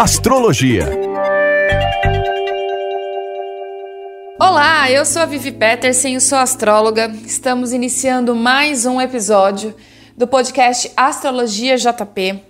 Astrologia. Olá, eu sou a Vivi Peterson, sou astróloga. Estamos iniciando mais um episódio do podcast Astrologia JP.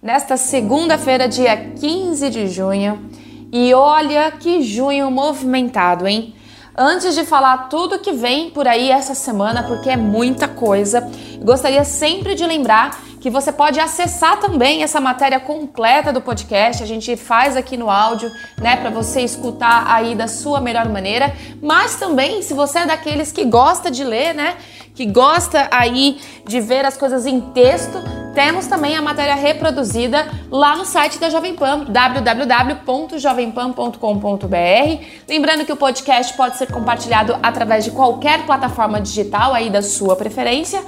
Nesta segunda-feira, dia 15 de junho. E olha que junho movimentado, hein? Antes de falar tudo que vem por aí essa semana, porque é muita coisa, gostaria sempre de lembrar que você pode acessar também essa matéria completa do podcast. A gente faz aqui no áudio, né, para você escutar aí da sua melhor maneira. Mas também, se você é daqueles que gosta de ler, né, que gosta aí de ver as coisas em texto, temos também a matéria reproduzida lá no site da Jovem Pan, www.jovempan.com.br. Lembrando que o podcast pode ser compartilhado através de qualquer plataforma digital aí da sua preferência.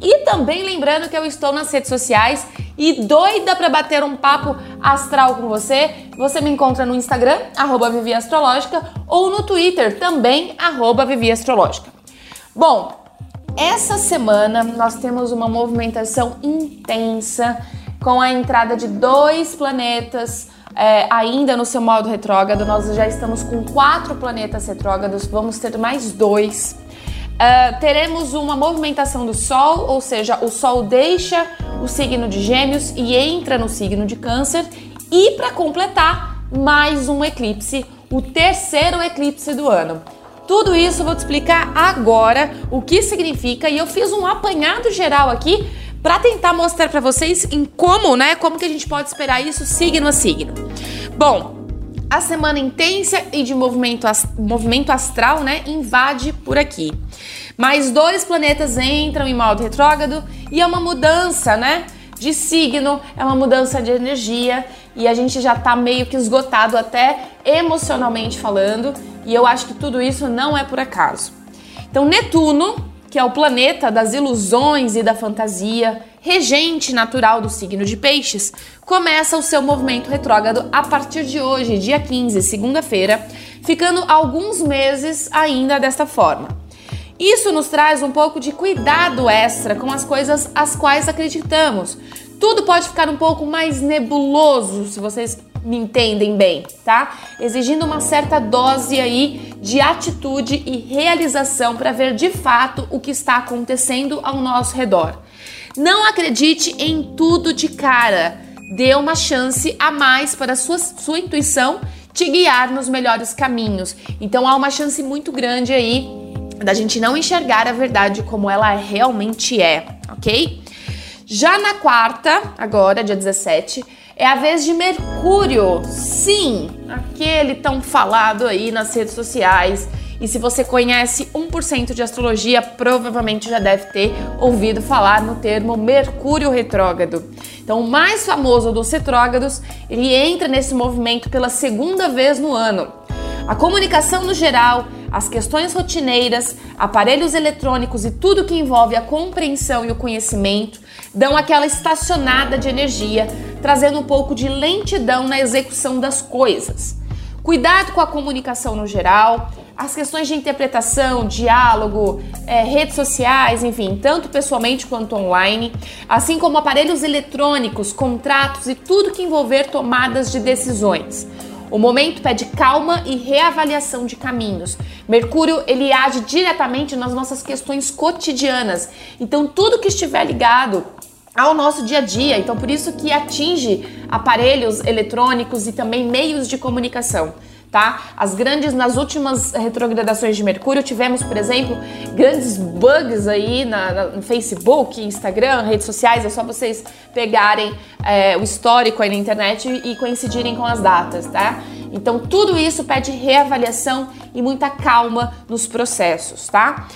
E também lembrando que eu estou nas redes sociais e doida para bater um papo astral com você. Você me encontra no Instagram, arroba Vivi Astrológica, ou no Twitter, também, arroba Vivi Astrológica. Bom, essa semana nós temos uma movimentação intensa com a entrada de dois planetas é, ainda no seu modo retrógrado. Nós já estamos com quatro planetas retrógrados, vamos ter mais dois. Uh, teremos uma movimentação do Sol, ou seja, o Sol deixa o signo de Gêmeos e entra no signo de Câncer. E para completar, mais um eclipse, o terceiro eclipse do ano. Tudo isso eu vou te explicar agora o que significa e eu fiz um apanhado geral aqui para tentar mostrar para vocês em como, né, como que a gente pode esperar isso signo a signo. Bom, a semana intensa e de movimento, movimento astral, né, invade por aqui. Mais dois planetas entram em modo retrógrado e é uma mudança, né, de signo, é uma mudança de energia e a gente já tá meio que esgotado até emocionalmente falando, e eu acho que tudo isso não é por acaso. Então, Netuno, que é o planeta das ilusões e da fantasia, regente natural do signo de Peixes, começa o seu movimento retrógrado a partir de hoje, dia 15, segunda-feira, ficando alguns meses ainda desta forma. Isso nos traz um pouco de cuidado extra com as coisas às quais acreditamos. Tudo pode ficar um pouco mais nebuloso, se vocês me entendem bem, tá? Exigindo uma certa dose aí de atitude e realização para ver de fato o que está acontecendo ao nosso redor. Não acredite em tudo de cara. Dê uma chance a mais para a sua, sua intuição te guiar nos melhores caminhos. Então há uma chance muito grande aí da gente não enxergar a verdade como ela realmente é, ok? Já na quarta, agora, dia 17, é a vez de Mercúrio. Sim, aquele tão falado aí nas redes sociais. E se você conhece 1% de astrologia, provavelmente já deve ter ouvido falar no termo Mercúrio retrógrado. Então, o mais famoso dos retrógrados, ele entra nesse movimento pela segunda vez no ano. A comunicação no geral, as questões rotineiras, aparelhos eletrônicos e tudo que envolve a compreensão e o conhecimento dão aquela estacionada de energia, trazendo um pouco de lentidão na execução das coisas. Cuidado com a comunicação no geral, as questões de interpretação, diálogo, é, redes sociais, enfim, tanto pessoalmente quanto online, assim como aparelhos eletrônicos, contratos e tudo que envolver tomadas de decisões. O momento pede calma e reavaliação de caminhos. Mercúrio, ele age diretamente nas nossas questões cotidianas. Então, tudo que estiver ligado ao nosso dia a dia, então por isso que atinge aparelhos eletrônicos e também meios de comunicação tá? As grandes, nas últimas retrogradações de Mercúrio, tivemos, por exemplo, grandes bugs aí na, na, no Facebook, Instagram, redes sociais, é só vocês pegarem é, o histórico aí na internet e, coincidirem com as datas, tá? Então, tudo isso pede reavaliação e muita calma nos processos, tá?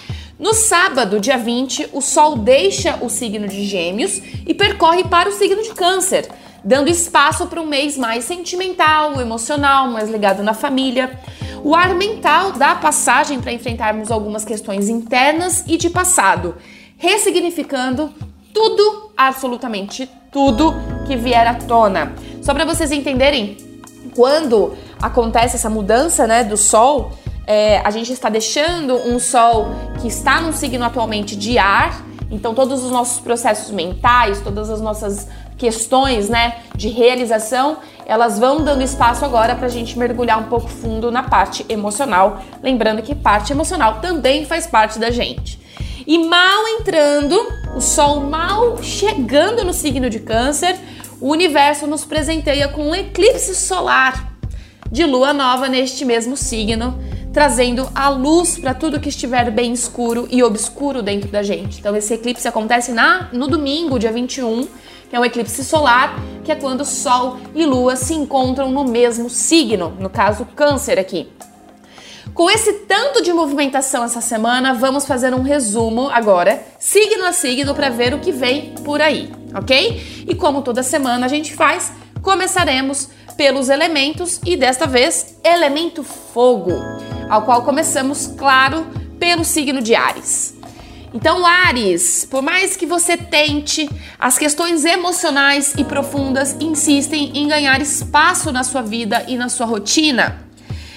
No sábado, dia 20, o Sol deixa o signo de Gêmeos e percorre para o signo de Câncer dando espaço para um mês mais sentimental, emocional, mais ligado na família. O ar mental dá passagem para enfrentarmos algumas questões internas e de passado, ressignificando tudo, absolutamente tudo que vier à tona. Só para vocês entenderem, quando acontece essa mudança né, do Sol, é, a gente está deixando um Sol que está num signo atualmente de ar, então todos os nossos processos mentais, todas as nossas questões né, de realização, elas vão dando espaço agora para a gente mergulhar um pouco fundo na parte emocional. Lembrando que parte emocional também faz parte da gente. E mal entrando, o Sol mal chegando no signo de Câncer, o universo nos presenteia com um eclipse solar de lua nova neste mesmo signo, trazendo a luz para tudo que estiver bem escuro e obscuro dentro da gente. Então esse eclipse acontece na no domingo, dia 21, que é um eclipse solar, que é quando Sol e Lua se encontram no mesmo signo, no caso Câncer aqui. Com esse tanto de movimentação essa semana, vamos fazer um resumo agora, signo a signo, para ver o que vem por aí, ok? E como toda semana a gente faz, começaremos pelos elementos e desta vez elemento fogo, ao qual começamos, claro, pelo signo de Ares. Então, Ares, por mais que você tente, as questões emocionais e profundas insistem em ganhar espaço na sua vida e na sua rotina.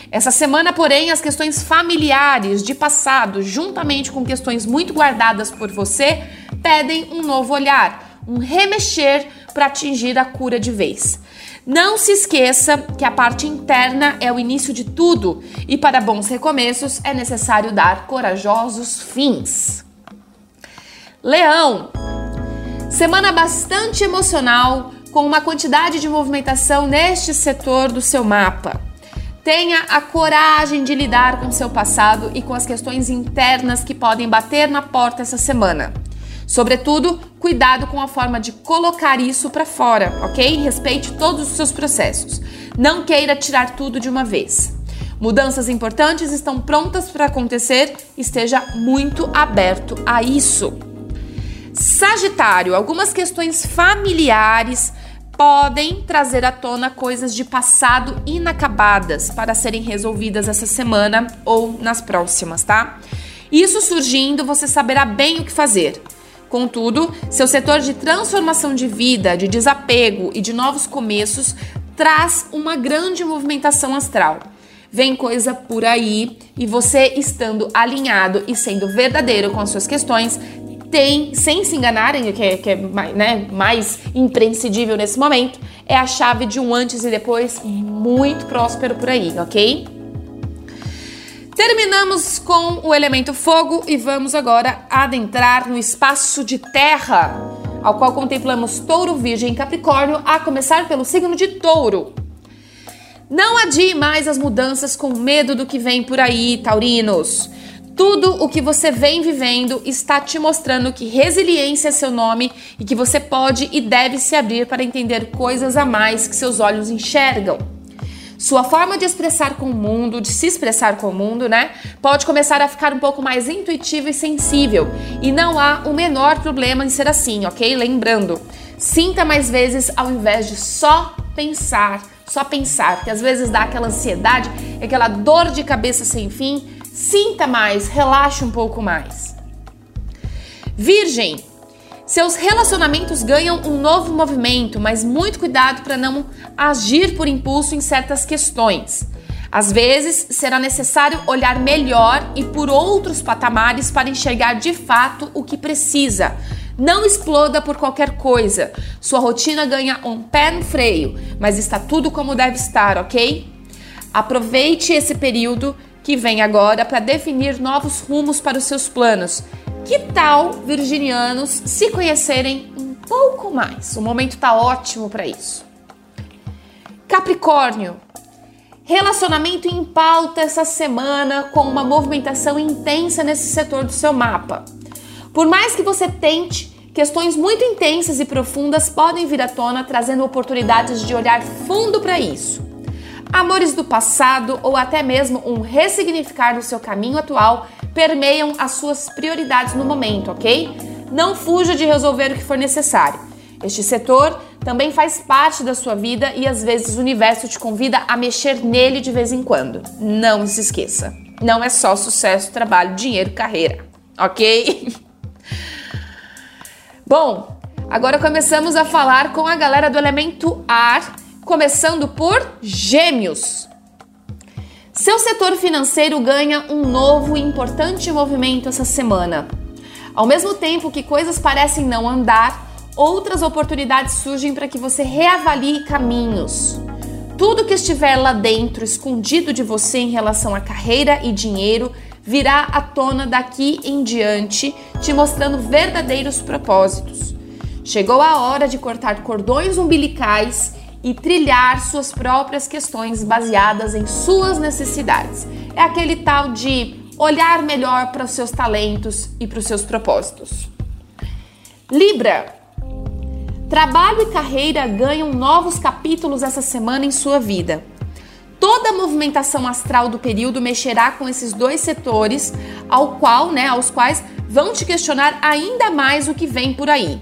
Essa semana, porém, as questões familiares de passado, juntamente com questões muito guardadas por você, pedem um novo olhar, um remexer para atingir a cura de vez. Não se esqueça que a parte interna é o início de tudo e para bons recomeços é necessário dar corajosos fins. Leão, semana bastante emocional, com uma quantidade de movimentação neste setor do seu mapa. Tenha a coragem de lidar com seu passado e com as questões internas que podem bater na porta essa semana. Sobretudo, cuidado com a forma de colocar isso para fora, ok? Respeite todos os seus processos. Não queira tirar tudo de uma vez. Mudanças importantes estão prontas para acontecer, esteja muito aberto a isso. Sagitário, algumas questões familiares podem trazer à tona coisas de passado inacabadas para serem resolvidas essa semana ou nas próximas, tá? Isso surgindo, você saberá bem o que fazer. Contudo, seu setor de transformação de vida, de desapego e de novos começos traz uma grande movimentação astral. Vem coisa por aí e você estando alinhado e sendo verdadeiro com as suas questões, tem, sem se enganarem, que é, que é né, mais imprescindível nesse momento, é a chave de um antes e depois muito próspero por aí, ok? Terminamos com o elemento fogo e vamos agora adentrar no espaço de terra, ao qual contemplamos touro, virgem e capricórnio, a começar pelo signo de touro. Não adie mais as mudanças com medo do que vem por aí, taurinos. Tudo o que você vem vivendo está te mostrando que resiliência é seu nome e que você pode e deve se abrir para entender coisas a mais que seus olhos enxergam. Sua forma de expressar com o mundo, de se expressar com o mundo, né, pode começar a ficar um pouco mais intuitiva e sensível. E não há o menor problema em ser assim, ok? Lembrando, sinta mais vezes ao invés de só pensar, só pensar, que às vezes dá aquela ansiedade, aquela dor de cabeça sem fim Sinta mais, relaxe um pouco mais. Virgem, seus relacionamentos ganham um novo movimento, mas muito cuidado para não agir por impulso em certas questões. Às vezes, será necessário olhar melhor e por outros patamares para enxergar de fato o que precisa. Não exploda por qualquer coisa. Sua rotina ganha um pé no freio, mas está tudo como deve estar, ok? Aproveite esse período que vem agora para definir novos rumos para os seus planos. Que tal, virginianos, se conhecerem um pouco mais? O momento está ótimo para isso. Capricórnio, relacionamento em pauta essa semana com uma movimentação intensa nesse setor do seu mapa. Por mais que você tente, questões muito intensas e profundas podem vir à tona, trazendo oportunidades de olhar fundo para isso amores do passado ou até mesmo um ressignificar do seu caminho atual permeiam as suas prioridades no momento, ok? Não fuja de resolver o que for necessário. Este setor também faz parte da sua vida e às vezes o universo te convida a mexer nele de vez em quando. Não se esqueça. Não é só sucesso, trabalho, dinheiro, carreira, ok? Bom, agora começamos a falar com a galera do elemento ar, começando por Gêmeos. Seu setor financeiro ganha um novo e importante movimento essa semana. Ao mesmo tempo que coisas parecem não andar, outras oportunidades surgem para que você reavalie caminhos. Tudo que estiver lá dentro, escondido de você em relação à carreira e dinheiro, virá à tona daqui em diante, te mostrando verdadeiros propósitos. Chegou a hora de cortar cordões umbilicais e trilhar suas próprias questões baseadas em suas necessidades. É aquele tal de olhar melhor para os seus talentos e para os seus propósitos. Libra. Trabalho e carreira ganham novos capítulos essa semana em sua vida. Toda a movimentação astral do período mexerá com esses dois setores, ao qual, né, aos quais vão te questionar ainda mais o que vem por aí.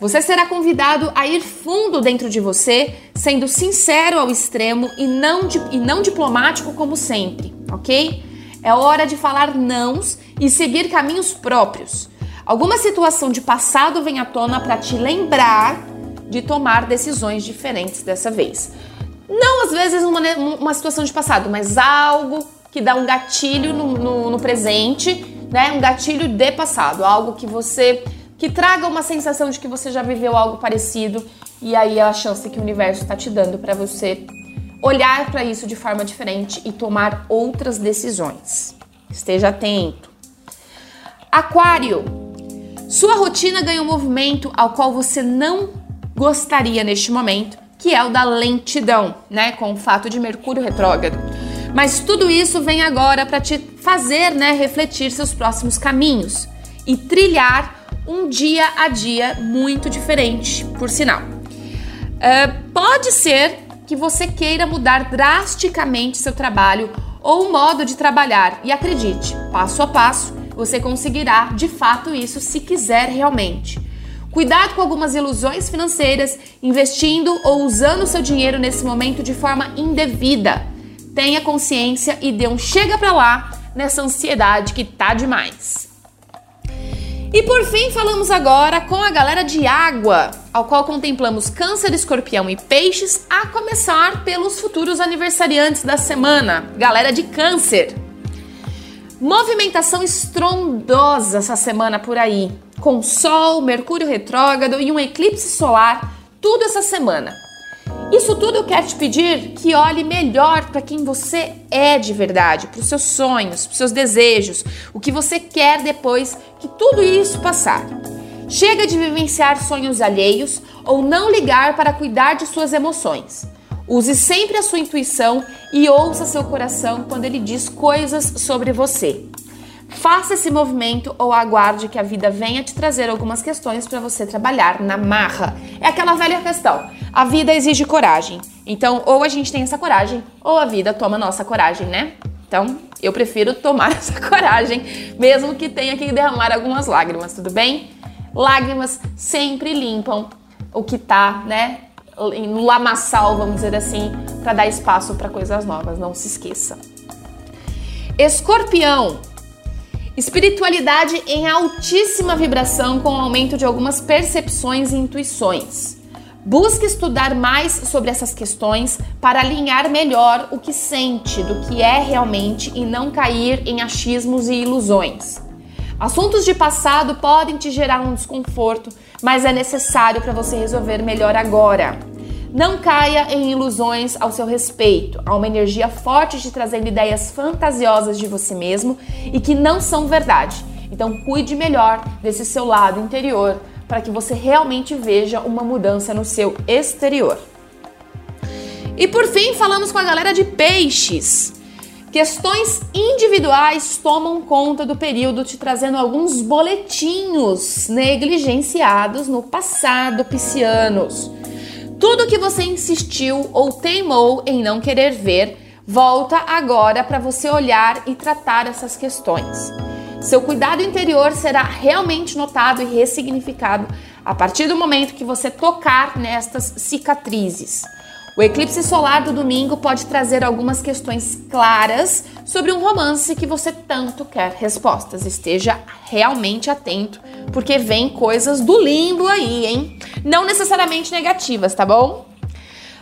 Você será convidado a ir fundo dentro de você, sendo sincero ao extremo e não, e não diplomático como sempre, ok? É hora de falar nãos e seguir caminhos próprios. Alguma situação de passado vem à tona para te lembrar de tomar decisões diferentes dessa vez. Não às vezes uma, uma situação de passado, mas algo que dá um gatilho no, no, no presente, né? Um gatilho de passado, algo que você que traga uma sensação de que você já viveu algo parecido e aí é a chance que o universo está te dando para você olhar para isso de forma diferente e tomar outras decisões. Esteja atento. Aquário. Sua rotina ganha um movimento ao qual você não gostaria neste momento, que é o da lentidão, né, com o fato de Mercúrio retrógrado. Mas tudo isso vem agora para te fazer, né, refletir seus próximos caminhos e trilhar um dia a dia muito diferente, por sinal. Uh, pode ser que você queira mudar drasticamente seu trabalho ou o modo de trabalhar, e acredite, passo a passo você conseguirá de fato isso se quiser realmente. Cuidado com algumas ilusões financeiras, investindo ou usando seu dinheiro nesse momento de forma indevida. Tenha consciência e dê um chega pra lá nessa ansiedade que tá demais. E por fim, falamos agora com a galera de água, ao qual contemplamos Câncer, Escorpião e Peixes, a começar pelos futuros aniversariantes da semana, galera de Câncer. Movimentação estrondosa essa semana por aí, com Sol, Mercúrio retrógrado e um eclipse solar, tudo essa semana. Isso tudo eu quero te pedir que olhe melhor para quem você é de verdade, para os seus sonhos, para os seus desejos, o que você quer depois que tudo isso passar. Chega de vivenciar sonhos alheios ou não ligar para cuidar de suas emoções. Use sempre a sua intuição e ouça seu coração quando ele diz coisas sobre você. Faça esse movimento ou aguarde que a vida venha te trazer algumas questões para você trabalhar na marra. É aquela velha questão. A vida exige coragem. Então, ou a gente tem essa coragem, ou a vida toma nossa coragem, né? Então, eu prefiro tomar essa coragem, mesmo que tenha que derramar algumas lágrimas, tudo bem? Lágrimas sempre limpam o que tá, né, no lamaçal, vamos dizer assim, para dar espaço para coisas novas, não se esqueça. Escorpião, Espiritualidade em altíssima vibração com o aumento de algumas percepções e intuições. Busque estudar mais sobre essas questões para alinhar melhor o que sente do que é realmente e não cair em achismos e ilusões. Assuntos de passado podem te gerar um desconforto, mas é necessário para você resolver melhor agora. Não caia em ilusões ao seu respeito. Há uma energia forte te trazendo ideias fantasiosas de você mesmo e que não são verdade. Então cuide melhor desse seu lado interior para que você realmente veja uma mudança no seu exterior. E por fim, falamos com a galera de peixes. Questões individuais tomam conta do período, te trazendo alguns boletinhos negligenciados no passado, piscianos. Tudo que você insistiu ou teimou em não querer ver, volta agora para você olhar e tratar essas questões. Seu cuidado interior será realmente notado e ressignificado a partir do momento que você tocar nestas cicatrizes. O eclipse solar do domingo pode trazer algumas questões claras sobre um romance que você tanto quer respostas. Esteja realmente atento, porque vem coisas do limbo aí, hein? Não necessariamente negativas, tá bom?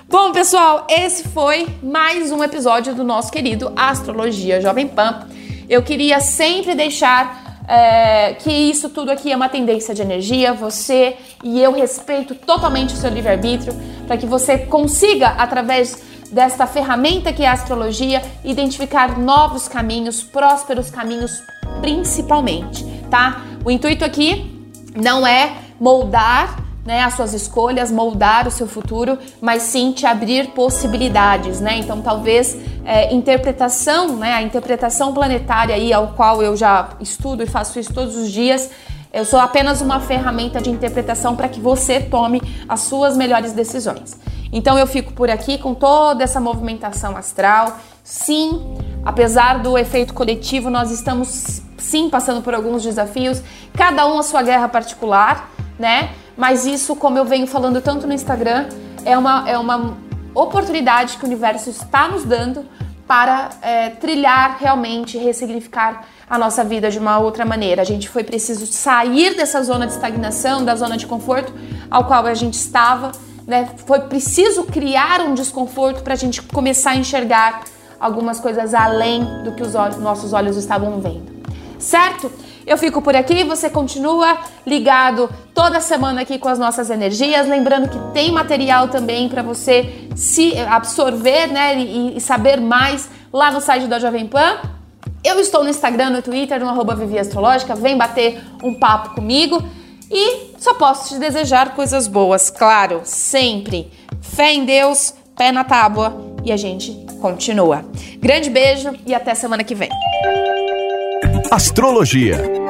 Bom, pessoal, esse foi mais um episódio do nosso querido Astrologia Jovem Pan. Eu queria sempre deixar é, que isso tudo aqui é uma tendência de energia, você e eu respeito totalmente o seu livre-arbítrio, para que você consiga, através desta ferramenta que é a astrologia, identificar novos caminhos, prósperos caminhos, principalmente, tá? O intuito aqui não é moldar né, as suas escolhas, moldar o seu futuro, mas sim te abrir possibilidades, né? Então, talvez é, interpretação, né, a interpretação planetária aí, ao qual eu já estudo e faço isso todos os dias, eu sou apenas uma ferramenta de interpretação para que você tome as suas melhores decisões. Então, eu fico por aqui com toda essa movimentação astral. Sim, apesar do efeito coletivo, nós estamos sim passando por alguns desafios, cada um a sua guerra particular, né? Mas isso, como eu venho falando tanto no Instagram, é uma, é uma oportunidade que o universo está nos dando para é, trilhar realmente, ressignificar a nossa vida de uma outra maneira. A gente foi preciso sair dessa zona de estagnação, da zona de conforto ao qual a gente estava. Né? Foi preciso criar um desconforto para a gente começar a enxergar algumas coisas além do que os olhos, nossos olhos estavam vendo. Certo? Eu fico por aqui, você continua ligado toda semana aqui com as nossas energias, lembrando que tem material também para você se absorver, né, e, e, saber mais lá no site da Jovem Pan. Eu estou no Instagram, no Twitter, no arroba Vivi Astrológica, vem bater um papo comigo e só posso te desejar coisas boas, claro, sempre. Fé em Deus, pé na tábua e a gente continua. Grande beijo e até semana que vem. Astrologia